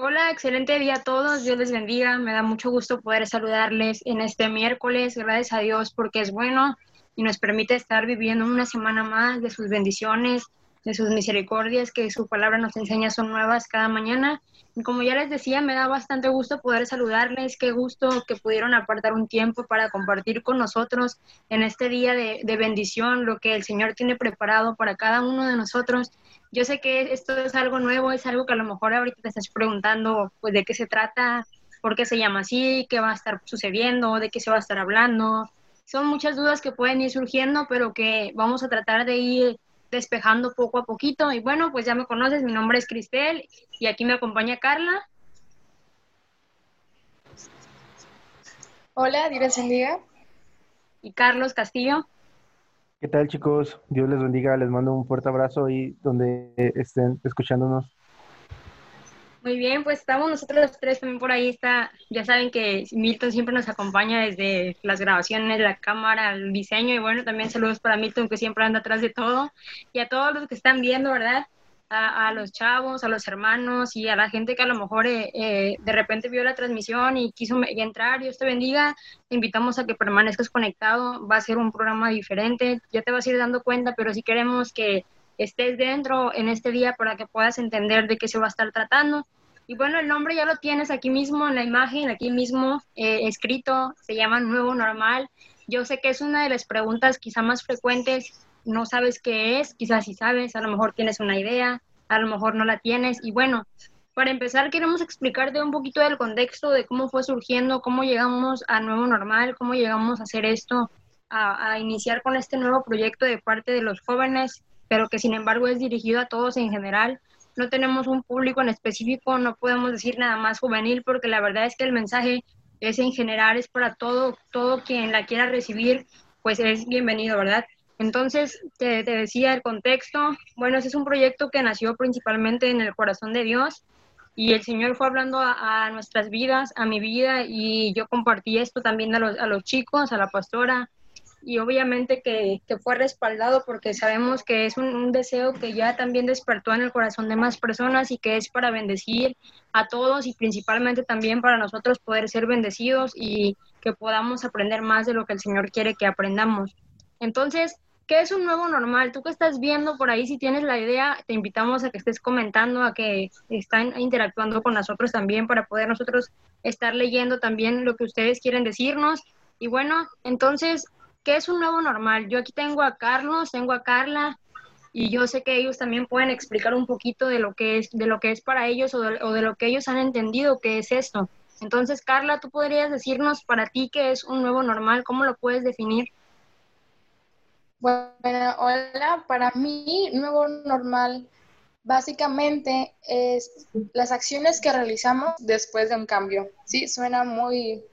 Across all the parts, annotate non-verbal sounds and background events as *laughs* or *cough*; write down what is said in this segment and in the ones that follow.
Hola, excelente día a todos. Dios les bendiga. Me da mucho gusto poder saludarles en este miércoles. Gracias a Dios porque es bueno y nos permite estar viviendo una semana más de sus bendiciones, de sus misericordias que su palabra nos enseña son nuevas cada mañana. Y como ya les decía, me da bastante gusto poder saludarles. Qué gusto que pudieron apartar un tiempo para compartir con nosotros en este día de, de bendición lo que el Señor tiene preparado para cada uno de nosotros. Yo sé que esto es algo nuevo, es algo que a lo mejor ahorita te estás preguntando, pues, de qué se trata, por qué se llama así, qué va a estar sucediendo, de qué se va a estar hablando. Son muchas dudas que pueden ir surgiendo, pero que vamos a tratar de ir despejando poco a poquito. Y bueno, pues ya me conoces, mi nombre es Cristel y aquí me acompaña Carla. Hola, Dios bendiga. Y Carlos Castillo. ¿Qué tal chicos? Dios les bendiga, les mando un fuerte abrazo ahí donde estén escuchándonos. Muy bien, pues estamos nosotros los tres también por ahí. Está, ya saben que Milton siempre nos acompaña desde las grabaciones, la cámara, el diseño y bueno, también saludos para Milton que siempre anda atrás de todo y a todos los que están viendo, ¿verdad? a, los chavos, a los hermanos y a la gente que a lo mejor eh, eh, de repente vio la transmisión y quiso entrar. Dios te bendiga. Te invitamos a que permanezcas conectado. Va a ser un programa diferente. Ya te vas a ir dando cuenta, pero si queremos que estés dentro en este día para que puedas entender de qué se va a estar tratando. Y bueno, el nombre ya lo tienes aquí mismo en la imagen, aquí mismo eh, escrito, se llama Nuevo Normal. Yo sé que es una de las preguntas quizá más frecuentes no sabes qué es, quizás si sabes, a lo mejor tienes una idea, a lo mejor no la tienes. Y bueno, para empezar queremos explicarte un poquito del contexto de cómo fue surgiendo, cómo llegamos a Nuevo Normal, cómo llegamos a hacer esto, a iniciar con este nuevo proyecto de parte de los jóvenes, pero que sin embargo es dirigido a todos en general. No tenemos un público en específico, no podemos decir nada más juvenil, porque la verdad es que el mensaje es en general, es para todo, todo quien la quiera recibir, pues es bienvenido, ¿verdad? Entonces, te, decía el contexto. Bueno, ese es un proyecto que nació principalmente en el corazón de Dios y el Señor fue hablando a, nuestras vidas, a mi vida y yo compartí esto también a los, chicos, a la pastora y obviamente que, fue respaldado porque sabemos que es un, deseo que ya también despertó en el corazón de más personas y que es para bendecir a todos y principalmente también para nosotros poder ser bendecidos y que podamos aprender más de lo que el Señor quiere que aprendamos. Entonces, ¿Qué es un nuevo normal? Tú que estás viendo por ahí, si tienes la idea, te invitamos a que estés comentando, a que están interactuando con nosotros también para poder nosotros estar leyendo también lo que ustedes quieren decirnos. Y bueno, entonces, ¿qué es un nuevo normal? Yo aquí tengo a Carlos, tengo a Carla, y yo sé que ellos también pueden explicar un poquito de lo que es, de lo que es para ellos o de, o de lo que ellos han entendido que es esto. Entonces, Carla, ¿tú podrías decirnos para ti qué es un nuevo normal? ¿Cómo lo puedes definir? Bueno, hola, para mí nuevo normal básicamente es las acciones que realizamos después de un cambio. Sí, suena muy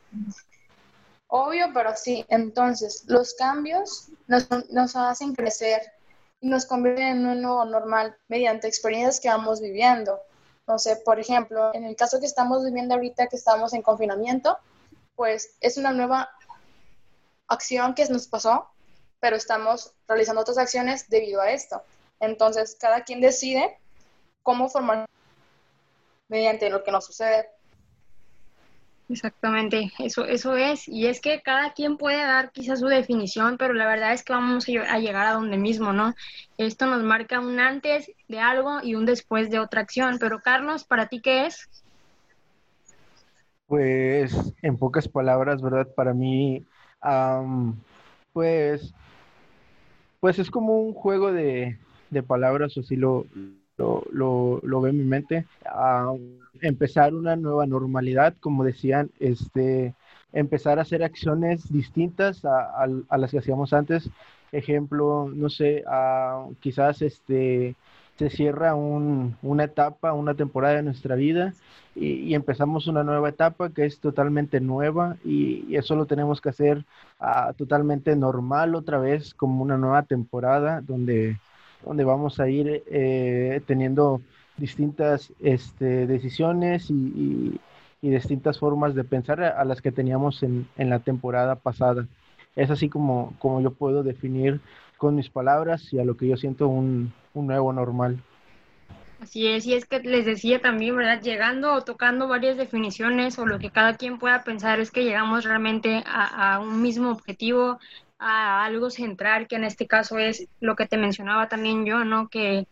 obvio, pero sí. Entonces, los cambios nos, nos hacen crecer y nos convierten en un nuevo normal mediante experiencias que vamos viviendo. No sé, por ejemplo, en el caso que estamos viviendo ahorita, que estamos en confinamiento, pues es una nueva acción que nos pasó pero estamos realizando otras acciones debido a esto. Entonces, cada quien decide cómo formar mediante lo que nos sucede. Exactamente, eso, eso es. Y es que cada quien puede dar quizás su definición, pero la verdad es que vamos a llegar a donde mismo, ¿no? Esto nos marca un antes de algo y un después de otra acción. Pero Carlos, ¿para ti qué es? Pues en pocas palabras, ¿verdad? Para mí, pues pues es como un juego de, palabras, o así lo, lo, lo, ve en mi mente. empezar una nueva normalidad, como decían, este, empezar a hacer acciones distintas a, las que hacíamos antes. Ejemplo, no sé, quizás este, se cierra una etapa, una temporada de nuestra vida y, empezamos una nueva etapa que es totalmente nueva y, eso lo tenemos que hacer ah, totalmente normal otra vez como una nueva temporada donde, donde vamos a ir eh, teniendo distintas este, decisiones y, distintas formas de pensar a las que teníamos en, en la temporada pasada. Es así como, como yo puedo definir con mis palabras y a lo que yo siento un, nuevo normal. Así es, y es que les decía también, ¿verdad? Llegando o tocando varias definiciones o lo que cada quien pueda pensar es que llegamos realmente a un mismo objetivo, a algo central, que en este caso es lo que te mencionaba también yo, ¿no? Que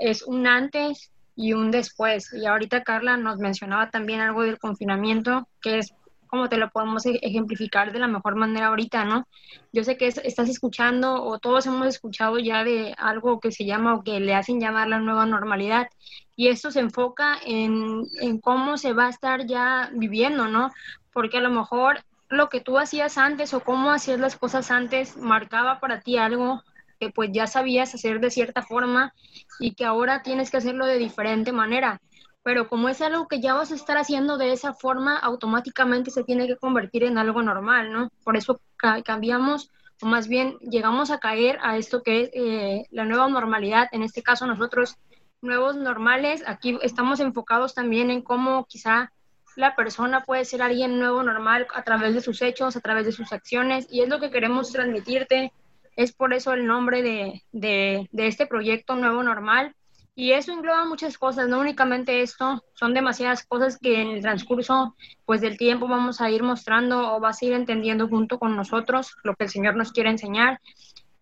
es un antes y un después. Y ahorita Carla nos mencionaba también algo del confinamiento, que es como te lo podemos e-, ejemplificar de la mejor manera ahorita, ¿no? Yo sé que estás escuchando o todos hemos escuchado ya de algo que se llama o que le hacen llamar la nueva normalidad y esto se enfoca en, en cómo se va a estar ya viviendo, ¿no? Porque a lo mejor lo que tú hacías antes o cómo hacías las cosas antes marcaba para ti algo que pues ya sabías hacer de cierta forma y que ahora tienes que hacerlo de diferente manera pero como es algo que ya vas a estar haciendo de esa forma, automáticamente se tiene que convertir en algo normal, ¿no? Por eso cambiamos, o más bien llegamos a caer a esto que es eh, la nueva normalidad, en este caso nosotros, nuevos normales, aquí estamos enfocados también en cómo quizá la persona puede ser alguien nuevo normal a través de sus hechos, a través de sus acciones, y es lo que queremos transmitirte, es por eso el nombre de, de, de este proyecto Nuevo Normal, y eso engloba muchas cosas, no únicamente esto, son demasiadas cosas que en el transcurso pues del tiempo vamos a ir mostrando o vas a ir entendiendo junto con nosotros lo que el Señor nos quiere enseñar.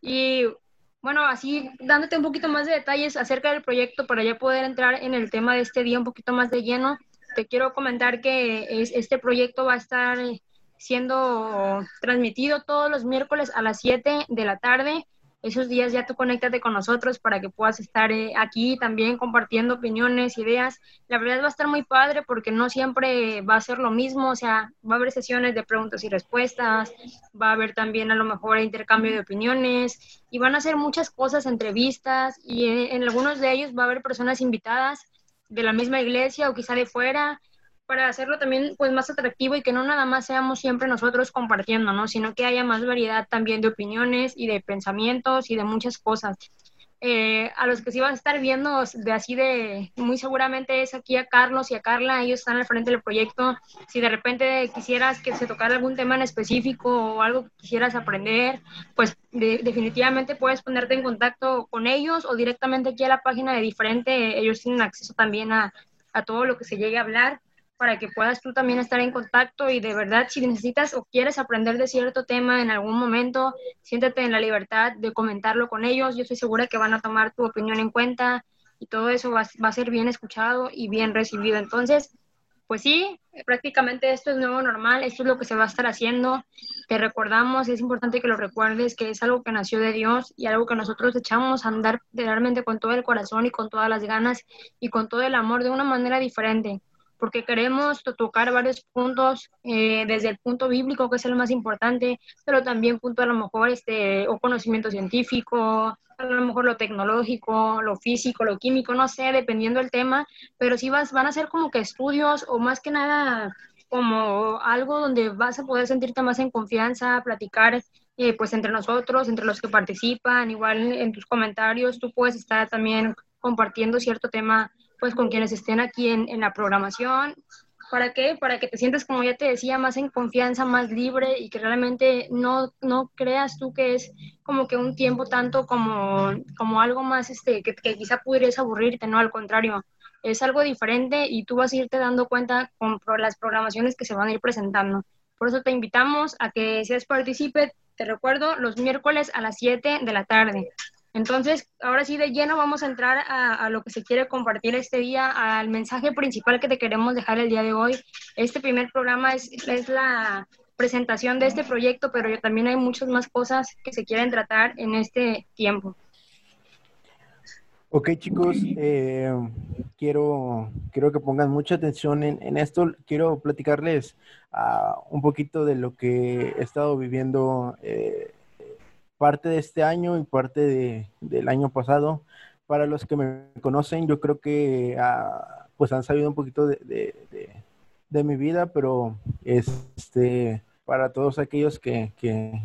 Y bueno, así dándote un poquito más de detalles acerca del proyecto para ya poder entrar en el tema de este día un poquito más de lleno, quiero comentar que es, este proyecto va a estar siendo transmitido todos los miércoles a las 7 de la tarde esos días ya tú conéctate con nosotros para que puedas estar eh, aquí también compartiendo opiniones, ideas. La verdad va a estar muy padre porque no siempre va a ser lo mismo, o sea, va a haber sesiones de preguntas y respuestas, va a haber también a lo mejor intercambio de opiniones y van a hacer muchas cosas, entrevistas y en, en algunos de ellos va a haber personas invitadas de la misma iglesia o quizá de fuera para hacerlo también pues más atractivo y que no nada más seamos siempre nosotros compartiendo, ¿no? Sino que haya más variedad también de opiniones y de pensamientos y de muchas cosas. Eh, a los que sí vas a estar viendo de así de, muy seguramente es aquí a Carlos y a Carla, ellos están al frente del proyecto. Si de repente quisieras que se tocara algún tema en específico o algo que quisieras aprender, pues definitivamente puedes ponerte en contacto con ellos o directamente aquí a la página de diferente, ellos tienen acceso también a, a todo lo que se llegue a hablar para que puedas tú también estar en contacto y de verdad si necesitas o quieres aprender de cierto tema en algún momento, siéntate en la libertad de comentarlo con ellos. Yo estoy segura que van a tomar tu opinión en cuenta y todo eso va, va a ser bien escuchado y bien recibido. Entonces, pues sí, prácticamente esto es nuevo normal, esto es lo que se va a estar haciendo. Te recordamos, es importante que lo recuerdes, que es algo que nació de Dios y algo que nosotros echamos a andar realmente con todo el corazón y con todas las ganas y con todo el amor de una manera diferente porque queremos tocar varios puntos eh, desde el punto bíblico, que es el más importante, pero también punto a lo mejor este, o conocimiento científico, a lo mejor lo tecnológico, lo físico, lo químico, no sé, dependiendo del tema, pero sí vas, van a ser como que estudios o más que nada como algo donde vas a poder sentirte más en confianza, platicar eh, pues entre nosotros, entre los que participan, igual en tus comentarios tú puedes estar también compartiendo cierto tema pues con quienes estén aquí en, en la programación. ¿Para qué? Para que te sientas, como ya te decía, más en confianza, más libre y que realmente no, no creas tú que es como que un tiempo tanto como, como algo más este, que, que quizá pudieras aburrirte, no, al contrario, es algo diferente y tú vas a irte dando cuenta con las programaciones que se van a ir presentando. Por eso te invitamos a que seas partícipe, te recuerdo, los miércoles a las 7 de la tarde. Entonces, ahora sí de lleno vamos a entrar a, lo que se quiere compartir este día, al mensaje principal que te queremos dejar el día de hoy. Este primer programa es, es la presentación de este proyecto, pero también hay muchas más cosas que se quieren tratar en este tiempo. Ok chicos, eh, quiero, quiero que pongan mucha atención en, esto. Quiero platicarles uh, un poquito de lo que he estado viviendo eh, parte de este año y parte de, del año pasado. Para los que me conocen, yo creo que ah, pues han sabido un poquito de, de, de, mi vida, pero este, para todos aquellos que, que,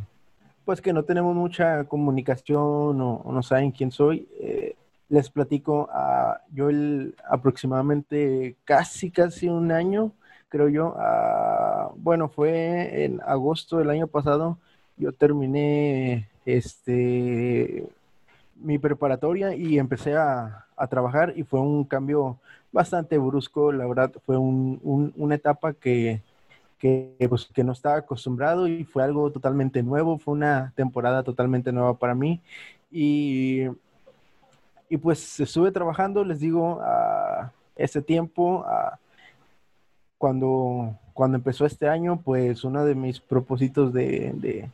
pues que no tenemos mucha comunicación o, no saben quién soy, eh, les platico, uh, yo el, aproximadamente casi, casi un año, creo yo, uh, bueno, fue en agosto del año pasado, yo terminé este, mi preparatoria y empecé a, a trabajar y fue un cambio bastante brusco, la verdad fue un, una etapa que, que, pues, que no estaba acostumbrado y fue algo totalmente nuevo, fue una temporada totalmente nueva para mí y, y pues estuve trabajando, les digo, a ese tiempo, a, cuando, cuando empezó este año, pues uno de mis propósitos de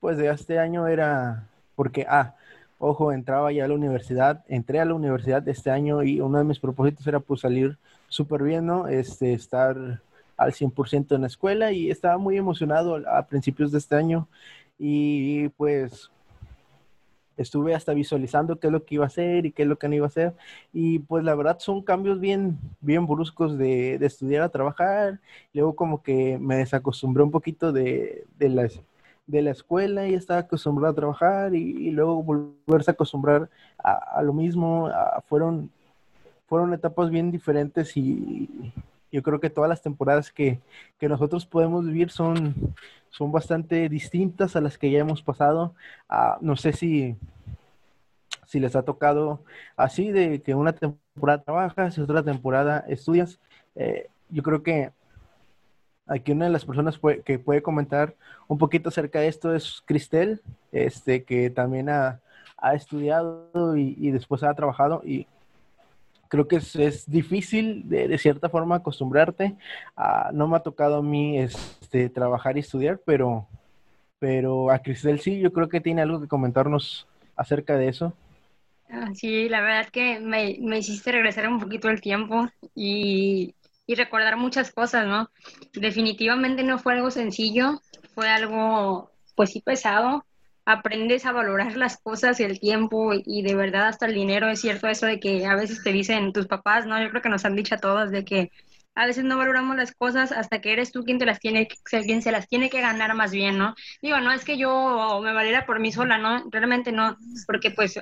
pues de este año era, porque, ah, ojo, entraba ya a la universidad, entré a la universidad este año y uno de mis propósitos era pues salir súper bien, ¿no? Este, estar al 100% en la escuela y estaba muy emocionado a principios de este año y pues estuve hasta visualizando qué es lo que iba a hacer y qué es lo que no iba a hacer. Y pues la verdad son cambios bien, bien bruscos de, de estudiar a trabajar. Luego como que me desacostumbré un poquito de, de, la, de la escuela y estaba acostumbrado a trabajar y, luego volverse a acostumbrar a, a lo mismo. fueron, fueron etapas bien diferentes y yo creo que todas las temporadas que, que nosotros podemos vivir son son bastante distintas a las que ya hemos pasado. Ah, no sé si, si les ha tocado así, de que una temporada trabajas y otra temporada estudias. Eh, yo creo que aquí una de las personas que puede comentar un poquito acerca de esto es Cristel, este, que también ha, ha estudiado y, y, después ha trabajado y creo que es, difícil de, de, cierta forma acostumbrarte. No me ha tocado a mí este, trabajar y estudiar, pero, pero a Cristel sí, yo creo que tiene algo que comentarnos acerca de eso. Ah, sí, la verdad que me, me hiciste regresar un poquito el tiempo y, y recordar muchas cosas, ¿no? Definitivamente no fue algo sencillo, fue algo, pues sí, pesado, aprendes a valorar las cosas, el tiempo y de verdad hasta el dinero. Es cierto eso de que a veces te dicen tus papás, ¿no? Yo creo que nos han dicho a todas de que a veces no valoramos las cosas hasta que eres tú quien te las tiene, quien se las tiene que ganar más bien, ¿no? Digo, no es que yo me valiera por mí sola, ¿no? Realmente no, porque pues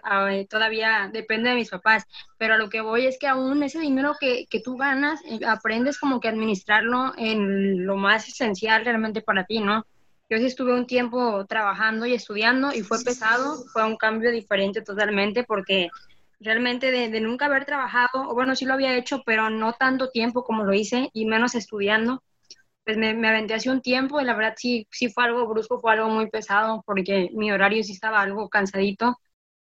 todavía depende de mis papás, pero a lo que voy es que aún ese dinero que, que tú ganas, eh, aprendes como que administrarlo en lo más esencial realmente para ti, ¿no? Yo sí estuve un tiempo trabajando y estudiando y fue pesado, fue un cambio diferente totalmente porque realmente de, nunca haber trabajado, o bueno, sí lo había hecho, pero no tanto tiempo como lo hice y menos estudiando, pues me, me aventé hace un tiempo y la verdad sí, sí fue algo brusco, fue algo muy pesado porque mi horario sí estaba algo cansadito.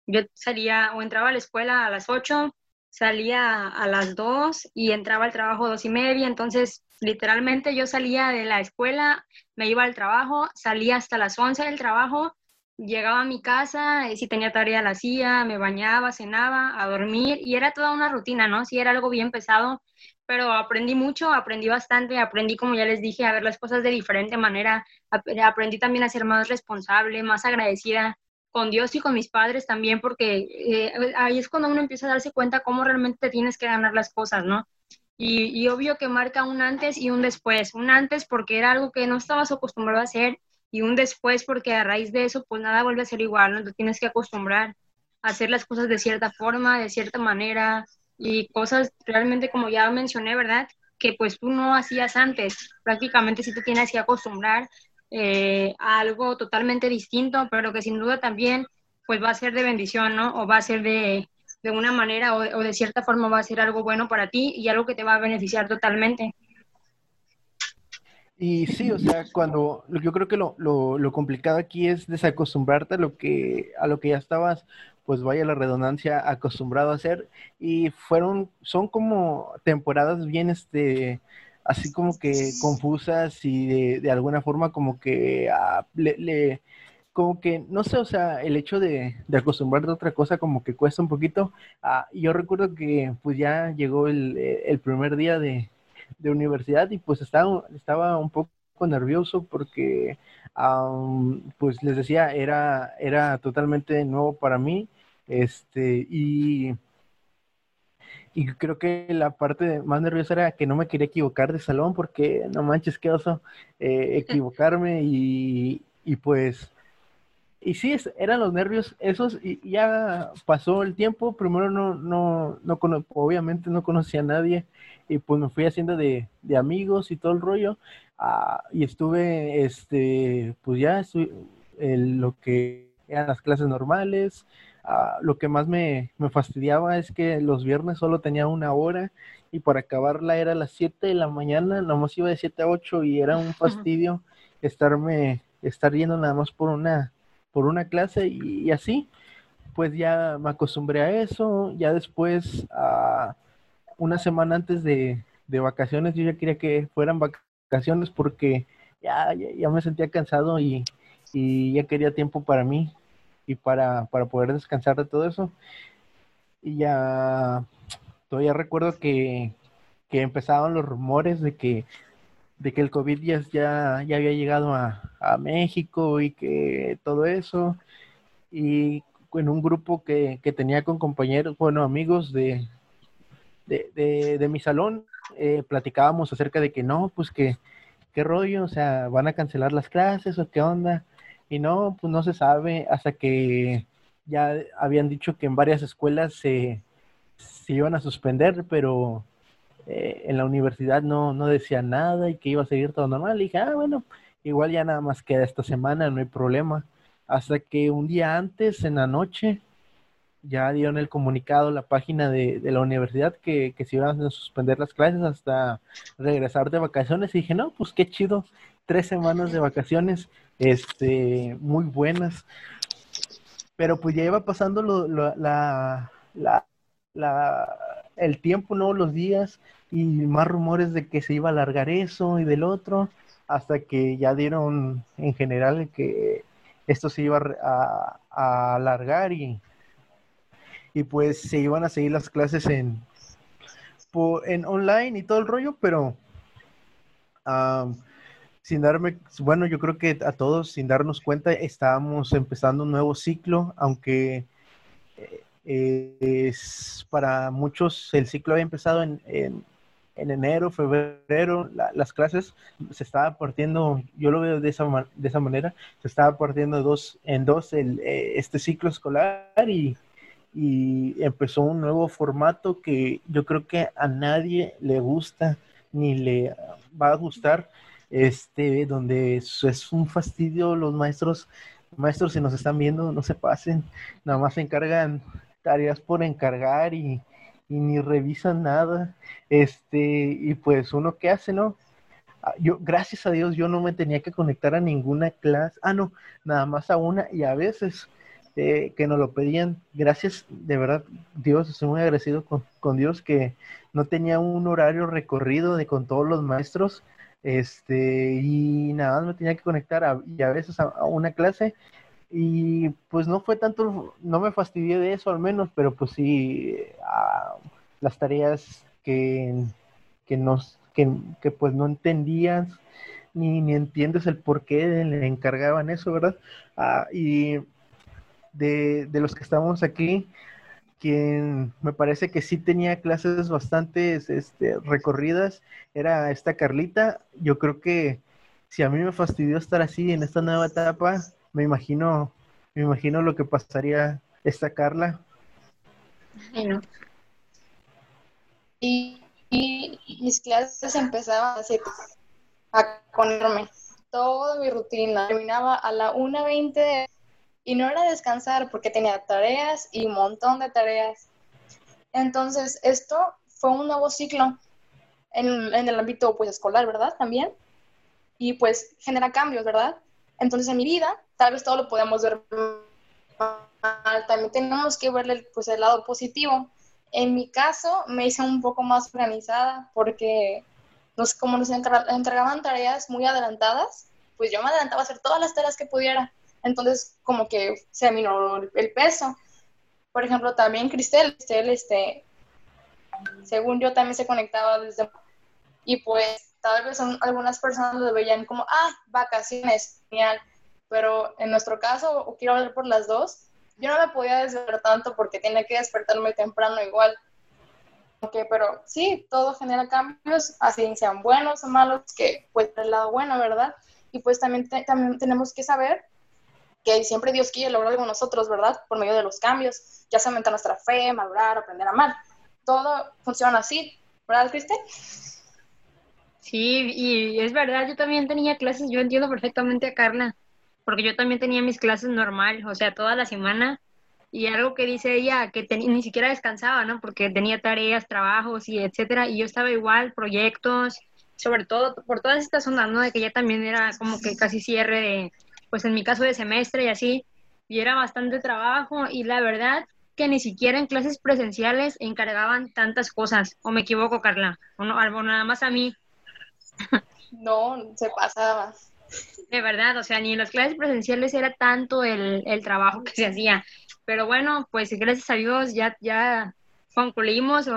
Yo salía o entraba a la escuela a las 8, salía a las 2 y entraba al trabajo a dos y media, entonces literalmente yo salía de la escuela, me iba al trabajo, salía hasta las 11 del trabajo, llegaba a mi casa, si tenía tarea la hacía, me bañaba, cenaba, a dormir y era toda una rutina, ¿no? Sí, era algo bien pesado, pero aprendí mucho, aprendí bastante, aprendí, como ya les dije, a ver las cosas de diferente manera, aprendí también a ser más responsable, más agradecida, con Dios y con mis padres también, porque eh, ahí es cuando uno empieza a darse cuenta cómo realmente tienes que ganar las cosas, ¿no? Y, y, obvio que marca un antes y un después. Un antes porque era algo que no estabas acostumbrado a hacer y un después porque a raíz de eso pues nada vuelve a ser igual, ¿no? Te tienes que acostumbrar a hacer las cosas de cierta forma, de cierta manera y cosas realmente como ya mencioné, ¿verdad? Que pues tú no hacías antes. Prácticamente sí te tienes que acostumbrar eh, a algo totalmente distinto, pero que sin duda también pues va a ser de bendición, ¿no? O va a ser de, de una manera o, o, de cierta forma va a ser algo bueno para ti y algo que te va a beneficiar totalmente. Y sí, o sea, cuando yo creo que lo, lo, lo, complicado aquí es desacostumbrarte a lo que a lo que ya estabas, pues vaya la redundancia, acostumbrado a hacer. Y fueron, son como temporadas bien este así como que confusas y de, de alguna forma como que ah, le, como que, no sé, o sea, el hecho de, de acostumbrarte a otra cosa como que cuesta un poquito. Ah, yo recuerdo que pues ya llegó el, el primer día de, de, universidad y pues estaba, estaba un poco nervioso porque, um, pues les decía, era, era totalmente nuevo para mí. Este, y y creo que la parte más nerviosa era que no me quería equivocar de salón porque no manches, qué oso eh, *laughs* equivocarme y, y, pues, y sí, eran los nervios esos y ya pasó el tiempo, primero no, no, no obviamente no conocía a nadie y pues me fui haciendo de, de amigos y todo el rollo uh, y estuve, este, pues ya estuve, lo que eran las clases normales, ah, lo que más me, me, fastidiaba es que los viernes solo tenía una hora y para acabarla era a las 7 de la mañana, nomás iba de 7 a 8 y era un fastidio estarme, estar yendo nada más por una, por una clase y, así, pues ya me acostumbré a eso, ya después, a una semana antes de, de vacaciones, yo ya quería que fueran vacaciones porque ya, ya, me sentía cansado y, y, ya quería tiempo para mí y para, para poder descansar de todo eso. Y ya todavía recuerdo que, que empezaban los rumores de que, de que el COVID ya, ya, había llegado a, a, México y que todo eso. Y en un grupo que, que tenía con compañeros, bueno, amigos de, de, de, de mi salón, eh, platicábamos acerca de que no, pues que, qué rollo, o sea, van a cancelar las clases o qué onda. Y no, pues no se sabe hasta que ya habían dicho que en varias escuelas se, se iban a suspender, pero eh, en la universidad no, no decían nada y que iba a seguir todo normal. Y dije, ah, bueno, igual ya nada más queda esta semana, no hay problema. Hasta que un día antes, en la noche, ya dieron el comunicado la página de, la universidad que, que, se iban a suspender las clases hasta regresar de vacaciones y dije, no, pues qué chido, tres semanas de vacaciones, este, muy buenas. Pero pues ya iba pasando lo, la, la, la, el tiempo, ¿no? Los días y más rumores de que se iba a alargar eso y del otro, hasta que ya dieron en general que esto se iba a, a alargar y y pues se iban a seguir las clases en, en online y todo el rollo, pero sin darme, bueno, yo creo que a todos, sin darnos cuenta, estábamos empezando un nuevo ciclo, aunque eh, es, para muchos el ciclo había empezado en, en, enero, febrero, las clases se estaba partiendo, yo lo veo de esa, de esa manera, se estaba partiendo dos, en dos el, eh, este ciclo escolar y y empezó un nuevo formato que yo creo que a nadie le gusta ni le va a gustar, este, donde es un fastidio los maestros, maestros si nos están viendo, no se pasen, nada más se encargan tareas por encargar y, y ni revisan nada, este, y pues uno qué hace, ¿no? Ah, yo, gracias a Dios, yo no me tenía que conectar a ninguna clase, ah, no, nada más a una, y a veces este, que nos lo pedían. Gracias, de verdad, Dios, estoy muy agradecido con, Dios que no tenía un horario recorrido de con todos los maestros. Este, y nada más me tenía que conectar a, y a veces a, una clase. Y pues no fue tanto, no me fastidié de eso al menos, pero pues sí, las tareas que, que nos, que, que pues no entendías ni, ni entiendes el por qué le encargaban eso, ¿verdad? Ah, y de, los que estamos aquí, quien me parece que sí tenía clases bastante este, recorridas, era esta Carlita. Yo creo que si a mí me fastidió estar así en esta nueva etapa, me imagino, me imagino lo que pasaría esta Carla. Y, mis clases empezaban así, a ponerme toda mi rutina. Terminaba a la 1.20 de y no era descansar porque tenía tareas y un montón de tareas. Entonces, esto fue un nuevo ciclo en, el ámbito pues, escolar, ¿verdad? También. Y pues genera cambios, ¿verdad? Entonces, en mi vida, tal vez todo lo podemos ver mal, también tenemos que verle pues, el lado positivo. En mi caso, me hice un poco más organizada porque nos, como nos entregaban tareas muy adelantadas, pues yo me adelantaba a hacer todas las tareas que pudiera entonces como que se aminoró el peso. Por ejemplo, también Cristel, Cristel, este, según yo también se conectaba desde... Y pues tal vez algunas personas lo veían como, ah, vacaciones, genial. Pero en nuestro caso, o quiero hablar por las dos, yo no me podía despertar tanto porque tenía que despertarme temprano igual. Okay, pero sí, todo genera cambios, así sean buenos o malos, que pues el lado bueno, ¿verdad? Y pues también, también tenemos que saber que siempre Dios quiere lograr algo nosotros, ¿verdad? Por medio de los cambios, ya sea aumentar nuestra fe, madurar, aprender a amar. Todo funciona así, ¿verdad, Cristian? Sí, y es verdad, yo también tenía clases, yo entiendo perfectamente a Carla, porque yo también tenía mis clases normal, o sea, toda la semana, y algo que dice ella, que ni siquiera descansaba, ¿no? Porque tenía tareas, trabajos y etcétera, y yo estaba igual, proyectos, sobre todo por todas estas ondas, ¿no? De que ya también era como que casi cierre de, pues en mi caso de semestre y así, y era bastante trabajo, y la verdad que ni siquiera en clases presenciales encargaban tantas cosas, o me equivoco, Carla, o no, nada más a mí. No, se pasaba. De verdad, o sea, ni en las clases presenciales era tanto el, el trabajo que se hacía. Pero bueno, pues gracias a Dios ya, ya concluimos,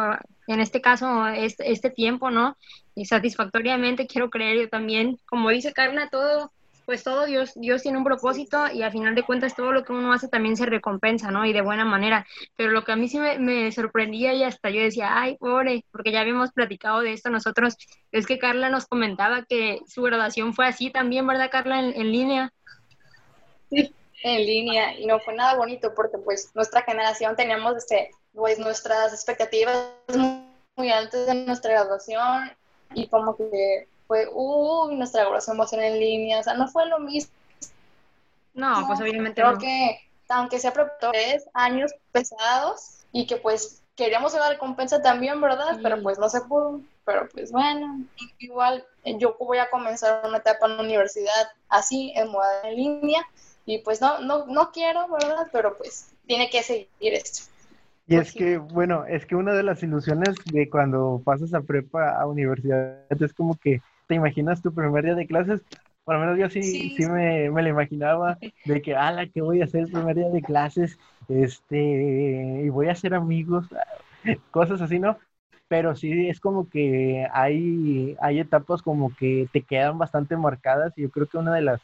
en este caso, este, este tiempo, ¿no? Y satisfactoriamente quiero creer yo también, como dice Carla, todo, pues todo Dios, Dios tiene un propósito y al final de cuentas todo lo que uno hace también se recompensa, ¿no? Y de buena manera. Pero lo que a mí sí me, sorprendía y hasta yo decía, ay, pobre, porque ya habíamos platicado de esto nosotros, es que Carla nos comentaba que su graduación fue así también, ¿verdad, Carla, en, línea? Sí en línea y no fue nada bonito porque pues nuestra generación teníamos este, pues nuestras expectativas muy, altas de nuestra graduación y como que fue, uy, nuestra graduación va a ser en línea, o sea, no fue lo mismo. No, pues obviamente creo que aunque sea tres años pesados y que pues queríamos una recompensa también, ¿verdad? Pero pues no se pudo, pero pues bueno, igual yo voy a comenzar una etapa en la universidad así, en moda en línea, y pues no, no, no quiero, ¿verdad? Pero pues tiene que seguir esto. Y es que, bueno, es que una de las ilusiones de cuando pasas a prepa a universidad es como que te imaginas tu primer día de clases. Por lo menos yo sí, sí. me, me lo imaginaba de que, ala, ¿qué voy a hacer el primer día de clases? Este, y voy a hacer amigos, *laughs* cosas así, ¿no? Pero sí es como que hay, hay etapas como que te quedan bastante marcadas y yo creo que una de las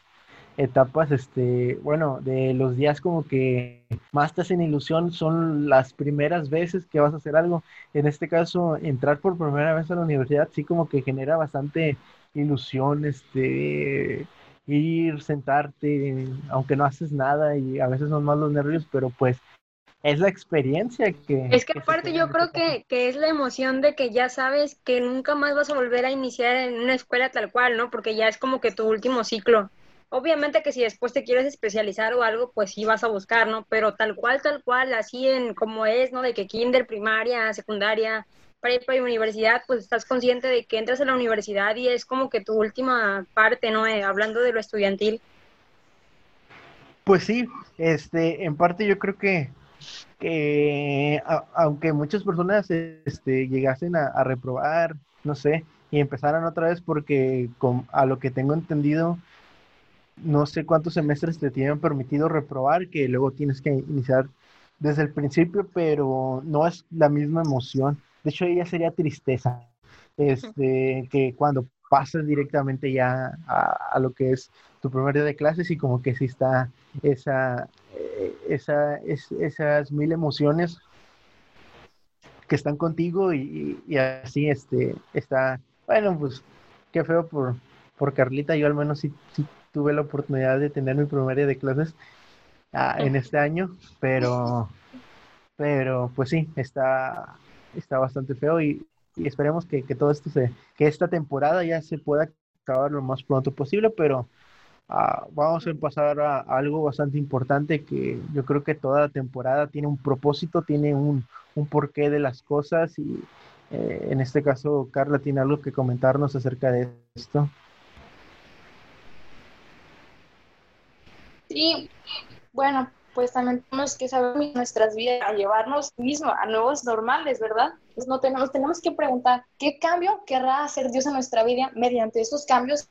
etapas, este, bueno, de los días como que más te hacen ilusión son las primeras veces que vas a hacer algo. En este caso, entrar por primera vez a la universidad sí como que genera bastante ilusión, este, ir, sentarte, aunque no haces nada y a veces son más los nervios, pero pues es la experiencia que... Es que aparte yo creo que, que, es la emoción de que ya sabes que nunca más vas a volver a iniciar en una escuela tal cual, ¿no? Porque ya es como que tu último ciclo. Obviamente que si después te quieres especializar o algo, pues sí vas a buscar, ¿no? Pero tal cual, tal cual, así en como es, ¿no? De que kinder, primaria, secundaria, prepa y universidad, pues estás consciente de que entras a la universidad y es como que tu última parte, ¿no? Eh, hablando de lo estudiantil. Pues sí, este, en parte yo creo que, que aunque muchas personas este, llegasen a, a, reprobar, no sé, y empezaran otra vez porque con, a lo que tengo entendido, no sé cuántos semestres te tienen permitido reprobar, que luego tienes que iniciar desde el principio, pero no es la misma emoción. De hecho, ella sería tristeza, este, que cuando pasas directamente ya a, lo que es tu primer día de clases y como que sí está esa, eh, esa, esas mil emociones que están contigo y, así este, está, bueno, pues qué feo por, por Carlita, yo al menos sí, sí tuve la oportunidad de tener mi primer día de clases ah, en este año, pero, pero pues sí, está, está bastante feo y, esperemos que, todo esto se, que esta temporada ya se pueda acabar lo más pronto posible, pero ah, vamos a pasar a, algo bastante importante que yo creo que toda temporada tiene un propósito, tiene un, un porqué de las cosas y eh, en este caso Carla tiene algo que comentarnos acerca de esto. Y bueno, pues también tenemos que saber nuestras vidas, a llevarnos mismo a nuevos normales, ¿verdad? Pues no tenemos, tenemos que preguntar, ¿qué cambio querrá hacer Dios en nuestra vida mediante estos cambios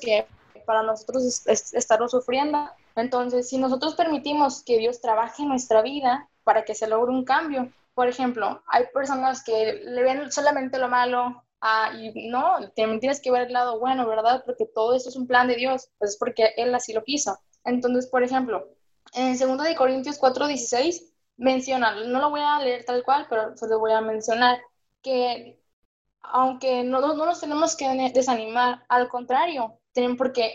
que para nosotros estamos sufriendo? Entonces, si nosotros permitimos que Dios trabaje en nuestra vida para que se logre un cambio, por ejemplo, hay personas que le ven solamente lo malo, Ah, y no, también tienes que ver el lado bueno, ¿verdad? Porque todo esto es un plan de Dios, pues es porque Él así lo quiso. Entonces, por ejemplo, en 2 de Corintios 4:16 menciona, no lo voy a leer tal cual, pero solo voy a mencionar que aunque no, no nos tenemos que desanimar, al contrario, tienen porque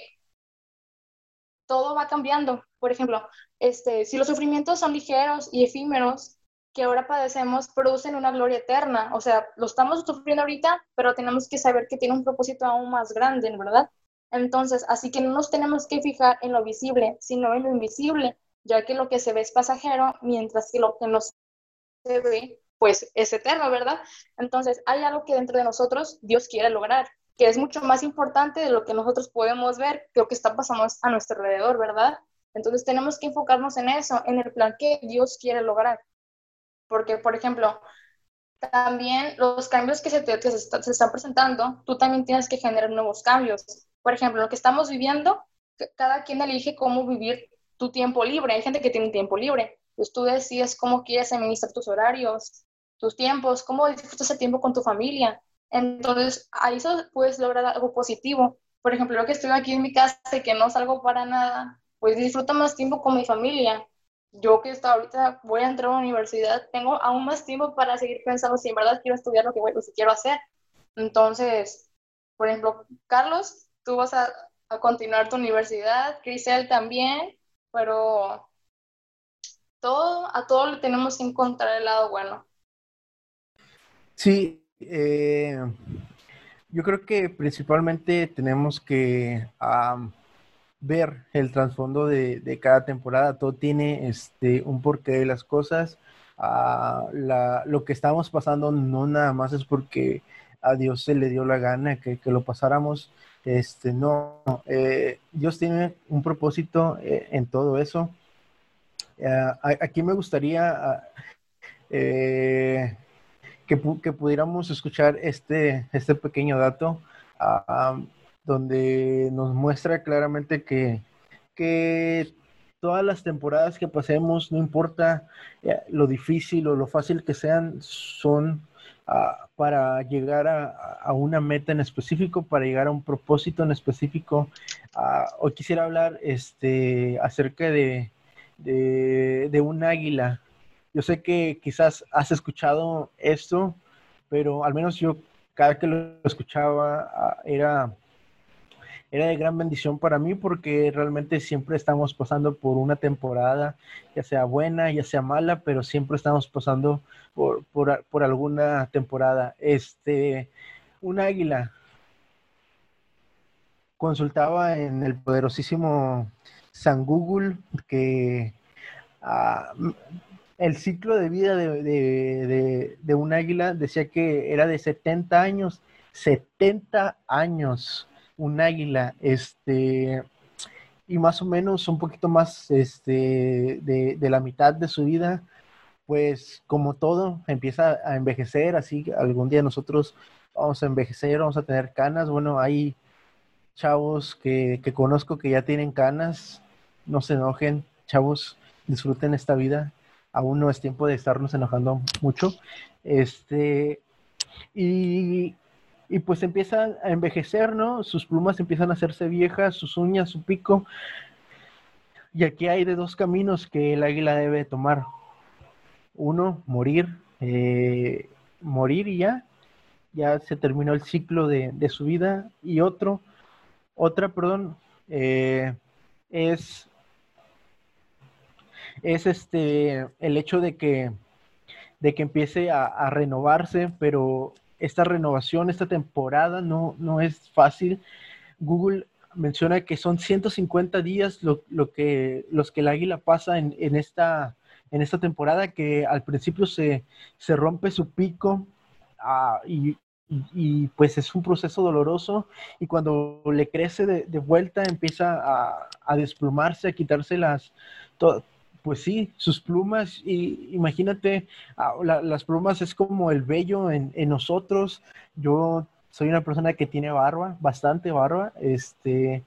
todo va cambiando. Por ejemplo, este, si los sufrimientos son ligeros y efímeros, que ahora padecemos producen una gloria eterna. O sea, lo estamos sufriendo ahorita, pero tenemos que saber que tiene un propósito aún más grande, ¿verdad? Entonces, así que no nos tenemos que fijar en lo visible, sino en lo invisible, ya que lo que se ve es pasajero, mientras que lo que no se ve, pues es eterno, ¿verdad? Entonces, hay algo que dentro de nosotros Dios quiere lograr, que es mucho más importante de lo que nosotros podemos ver, que lo que está pasando a nuestro alrededor, ¿verdad? Entonces, tenemos que enfocarnos en eso, en el plan que Dios quiere lograr. Porque, por ejemplo, también los cambios que se, se, están presentando, tú también tienes que generar nuevos cambios. Por ejemplo, lo que estamos viviendo, cada quien elige cómo vivir tu tiempo libre. Hay gente que tiene tiempo libre. Pues tú decides cómo quieres administrar tus horarios, tus tiempos, cómo disfrutas el tiempo con tu familia. Entonces, ahí eso puedes lograr algo positivo. Por ejemplo, yo que estoy aquí en mi casa y que no salgo para nada, pues disfruto más tiempo con mi familia yo que hasta ahorita voy a entrar a la universidad, tengo aún más tiempo para seguir pensando si en verdad quiero estudiar lo que, voy, lo que quiero hacer. Entonces, por ejemplo, Carlos, tú vas a, a continuar tu universidad, Crisel también, pero todo, a todo le tenemos que encontrar el lado bueno. Sí, eh, yo creo que principalmente tenemos que ver el trasfondo de, cada temporada. Todo tiene este, un porqué de las cosas. Ah, lo que estamos pasando no nada más es porque a Dios se le dio la gana que, lo pasáramos. Este, no, eh, Dios tiene un propósito eh, en todo eso. Ah, aquí me gustaría ah, eh, que, que, pudiéramos escuchar este, este pequeño dato donde nos muestra claramente que, que todas las temporadas que pasemos, no importa eh, lo difícil o lo fácil que sean, son ah, para llegar a, una meta en específico, para llegar a un propósito en específico. Ah, hoy quisiera hablar este, acerca de, de, un águila. Yo sé que quizás has escuchado esto, pero al menos yo cada que lo escuchaba ah, era era de gran bendición para mí porque realmente siempre estamos pasando por una temporada, ya sea buena, ya sea mala, pero siempre estamos pasando por, por, alguna temporada. Este, un águila consultaba en el poderosísimo San Google que ah, el ciclo de vida de, de, de, un águila decía que era de 70 años, 70 años un águila, este, y más o menos un poquito más este, de, la mitad de su vida, pues como todo, empieza a envejecer, así algún día nosotros vamos a envejecer, vamos a tener canas, bueno, hay chavos que, que conozco que ya tienen canas, no se enojen, chavos, disfruten esta vida, aún no es tiempo de estarnos enojando mucho, este, y y pues empieza a envejecer, ¿no? Sus plumas empiezan a hacerse viejas, sus uñas, su pico. Y aquí hay de dos caminos que el águila debe tomar. Uno, morir, eh, morir y ya, ya se terminó el ciclo de, su vida. Y otro, otra, perdón, eh, es, es este, el hecho de que, de que empiece a renovarse, pero esta renovación, esta temporada no, no es fácil. Google menciona que son 150 días lo, que, los que el águila pasa en, esta, en esta temporada, que al principio se, rompe su pico ah, y, pues es un proceso doloroso y cuando le crece de, vuelta empieza a, a, desplumarse, a quitarse las, pues sí, sus plumas, y imagínate, ah, las plumas es como el vello en, nosotros. Yo soy una persona que tiene barba, bastante barba, este,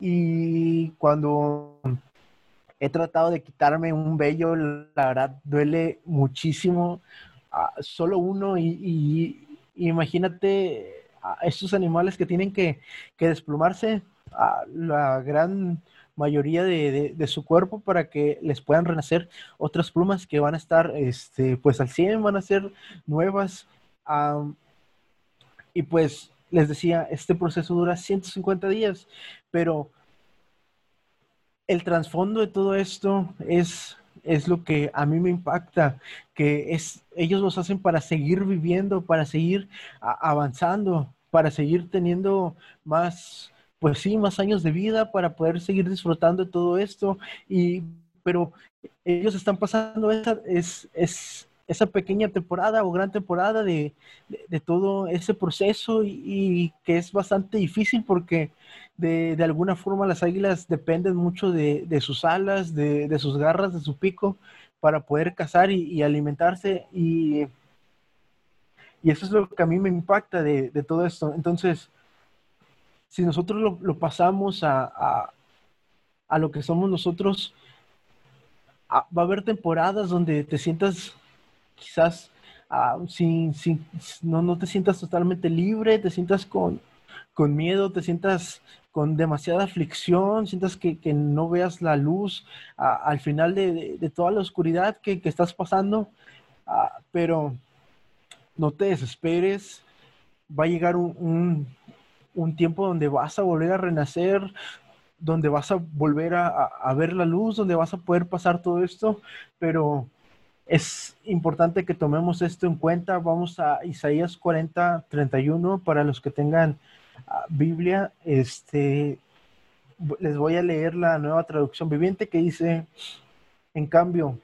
y cuando he tratado de quitarme un vello, la verdad duele muchísimo, ah, solo uno, y, imagínate a estos animales que tienen que, desplumarse, la gran mayoría de, su cuerpo para que les puedan renacer otras plumas que van a estar este, pues al 100, van a ser nuevas. y pues les decía, este proceso dura 150 días, pero el trasfondo de todo esto es, es lo que a mí me impacta, que es, ellos los hacen para seguir viviendo, para seguir avanzando, para seguir teniendo más, pues sí, más años de vida para poder seguir disfrutando de todo esto. Y pero ellos están pasando esa, es, es, esa pequeña temporada o gran temporada de, de, todo ese proceso y, que es bastante difícil porque de, de alguna forma las águilas dependen mucho de, sus alas, de, sus garras, de su pico para poder cazar y, alimentarse y, y eso es lo que a mí me impacta de, todo esto. Entonces, si nosotros lo, pasamos a, a, lo que somos nosotros, va a haber temporadas donde te sientas quizás ah, sin, sin, no, no te sientas totalmente libre, te sientas con, con miedo, te sientas con demasiada aflicción, sientas que, que no veas la luz al final de, de, toda la oscuridad que, que estás pasando, ah, pero no te desesperes, va a llegar un, un, un, tiempo donde vas a volver a renacer, donde vas a volver a, ver la luz, donde vas a poder pasar todo esto, pero es importante que tomemos esto en cuenta. Vamos a Isaías 40, 31 para los que tengan ah, Biblia. Este, les voy a leer la nueva traducción viviente que dice, en cambio,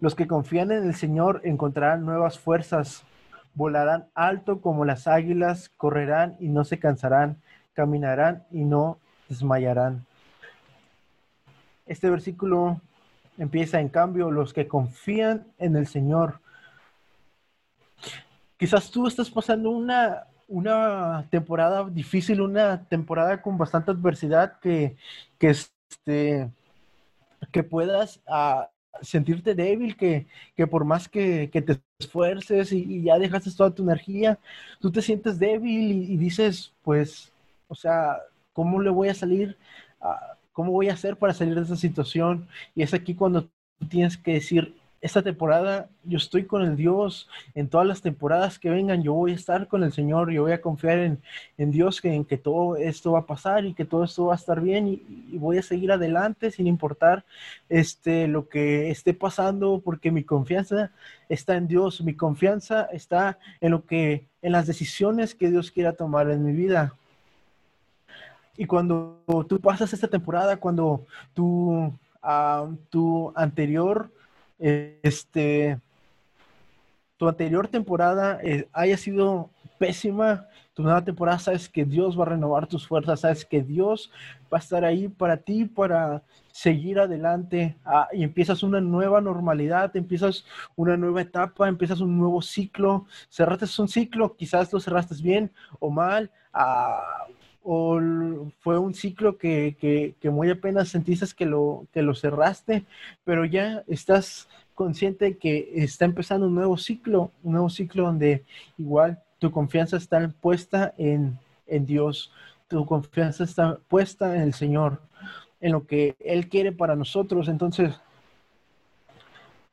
los que confían en el Señor encontrarán nuevas fuerzas, volarán alto como las águilas, correrán y no se cansarán, caminarán y no desmayarán. Este versículo Empieza en cambio los que confían en el Señor. Quizás tú estás pasando una, una temporada difícil, una temporada con bastante adversidad que, que, este, que puedas ah, sentirte débil, que, que por más que, que te esfuerces y, ya dejaste toda tu energía, tú te sientes débil y, dices, pues, o sea, ¿cómo le voy a salir? a ¿Cómo voy a hacer para salir de esa situación? Y es aquí cuando tienes que decir, esta temporada yo estoy con el Dios, en todas las temporadas que vengan yo voy a estar con el Señor, yo voy a confiar en, en Dios, que, en que todo esto va a pasar y que todo esto va a estar bien y, voy a seguir adelante sin importar este, lo que esté pasando, porque mi confianza está en Dios, mi confianza está en lo que, en las decisiones que Dios quiera tomar en mi vida. Y cuando tú pasas esta temporada, cuando tu, uh, tu anterior, este, tu anterior temporada eh, haya sido pésima, tu nueva temporada sabes que Dios va a renovar tus fuerzas, sabes que Dios va a estar ahí para ti, para seguir adelante. Ah, y empiezas una nueva normalidad, empiezas una nueva etapa, empiezas un nuevo ciclo, cerraste un ciclo, quizás lo cerraste bien o mal, ah, o fue un ciclo que, muy apenas sentiste que lo, que lo cerraste, pero ya estás consciente que está empezando un nuevo ciclo, un nuevo ciclo donde igual tu confianza está puesta en, en Dios, tu confianza está puesta en el Señor, en lo que Él quiere para nosotros. Entonces,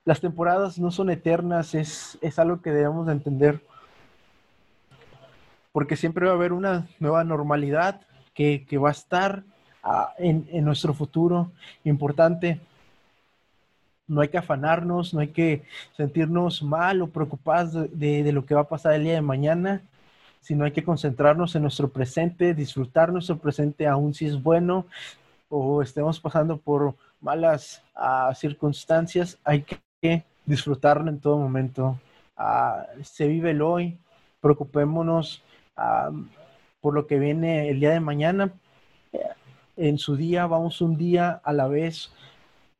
las temporadas no son eternas, es, es algo que debemos de entender porque siempre va a haber una nueva normalidad que, va a estar ah, en, nuestro futuro importante. No hay que afanarnos, no hay que sentirnos mal o preocupados de, lo que va a pasar el día de mañana, sino hay que concentrarnos en nuestro presente, disfrutar nuestro presente aún si es bueno o estemos pasando por malas ah, circunstancias, hay que disfrutarlo en todo momento. Ah, se vive el hoy, preocupémonos por lo que viene el día de mañana. En su día vamos un día a la vez,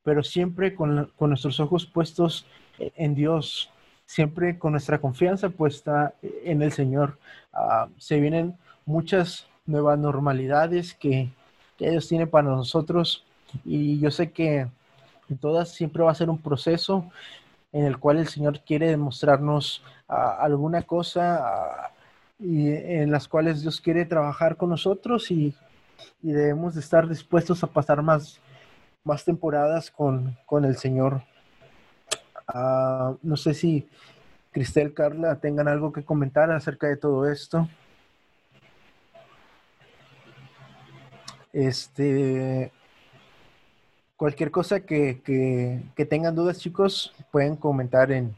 pero siempre con, nuestros ojos puestos en Dios, siempre con nuestra confianza puesta en el Señor. Ah, se vienen muchas nuevas normalidades que, que Dios tiene para nosotros y yo sé que todas siempre va a ser un proceso en el cual el Señor quiere demostrarnos ah, alguna cosa, ah, y en las cuales Dios quiere trabajar con nosotros y, debemos de estar dispuestos a pasar más, más temporadas con, el Señor. Ah, no sé si Cristel, Carla tengan algo que comentar acerca de todo esto. Este, cualquier cosa que, tengan dudas, chicos, pueden comentar en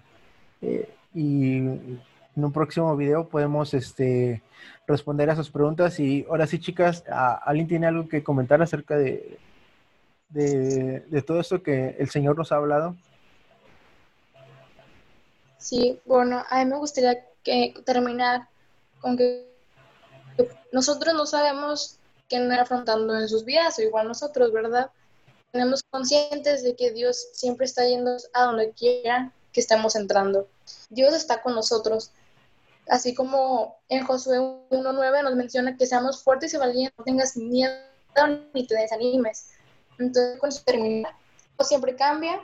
eh, y en un próximo video podemos este, responder a esas preguntas. Y ahora sí, chicas, ¿alguien tiene algo que comentar acerca de, de, todo esto que el Señor nos ha hablado? Sí, bueno, a mí me gustaría que terminar con que nosotros no sabemos qué están afrontando en sus vidas, o igual nosotros, ¿verdad? Tenemos conscientes de que Dios siempre está yendo a donde quiera que estemos entrando. Dios está con nosotros. Así como en Josué 1.9 nos menciona que seamos fuertes y valientes, no tengas miedo ni te desanimes. Entonces, con eso termina. Siempre cambia,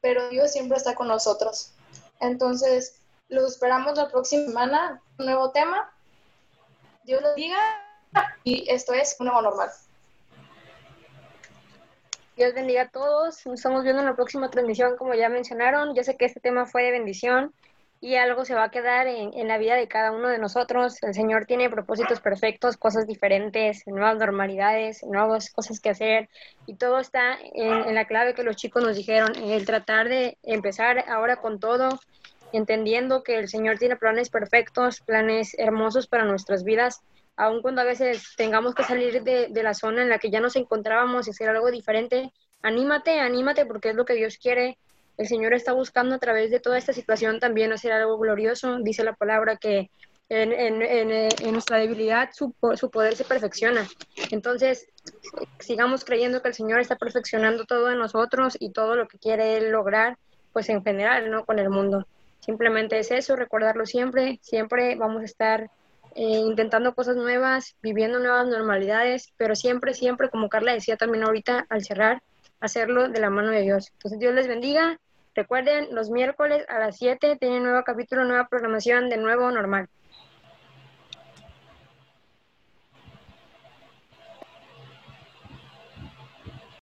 pero Dios siempre está con nosotros. Entonces, los esperamos la próxima semana, un nuevo tema. Dios los diga y esto es un nuevo normal. Dios bendiga a todos. Nos estamos viendo en la próxima transmisión, como ya mencionaron. Yo sé que este tema fue de bendición y algo se va a quedar en, en, la vida de cada uno de nosotros. El Señor tiene propósitos perfectos, cosas diferentes, nuevas normalidades, nuevas cosas que hacer y todo está en, la clave que los chicos nos dijeron, el tratar de empezar ahora con todo, entendiendo que el Señor tiene planes perfectos, planes hermosos para nuestras vidas, aun cuando a veces tengamos que salir de, de la zona en la que ya nos encontrábamos y hacer algo diferente. Anímate, anímate porque es lo que Dios quiere el Señor está buscando a través de toda esta situación también hacer algo glorioso. Dice la palabra que en, en, en, en nuestra debilidad su, su, poder se perfecciona. Entonces, sigamos creyendo que el Señor está perfeccionando todo en nosotros y todo lo que quiere lograr, pues en general, ¿no? Con el mundo. Simplemente es eso, recordarlo siempre. Siempre vamos a estar eh, intentando cosas nuevas, viviendo nuevas normalidades, pero siempre, siempre, como Carla decía también ahorita al cerrar, hacerlo de la mano de Dios. Entonces, Dios les bendiga Recuerden, los miércoles a las 7 tienen nuevo capítulo, nueva programación de nuevo normal.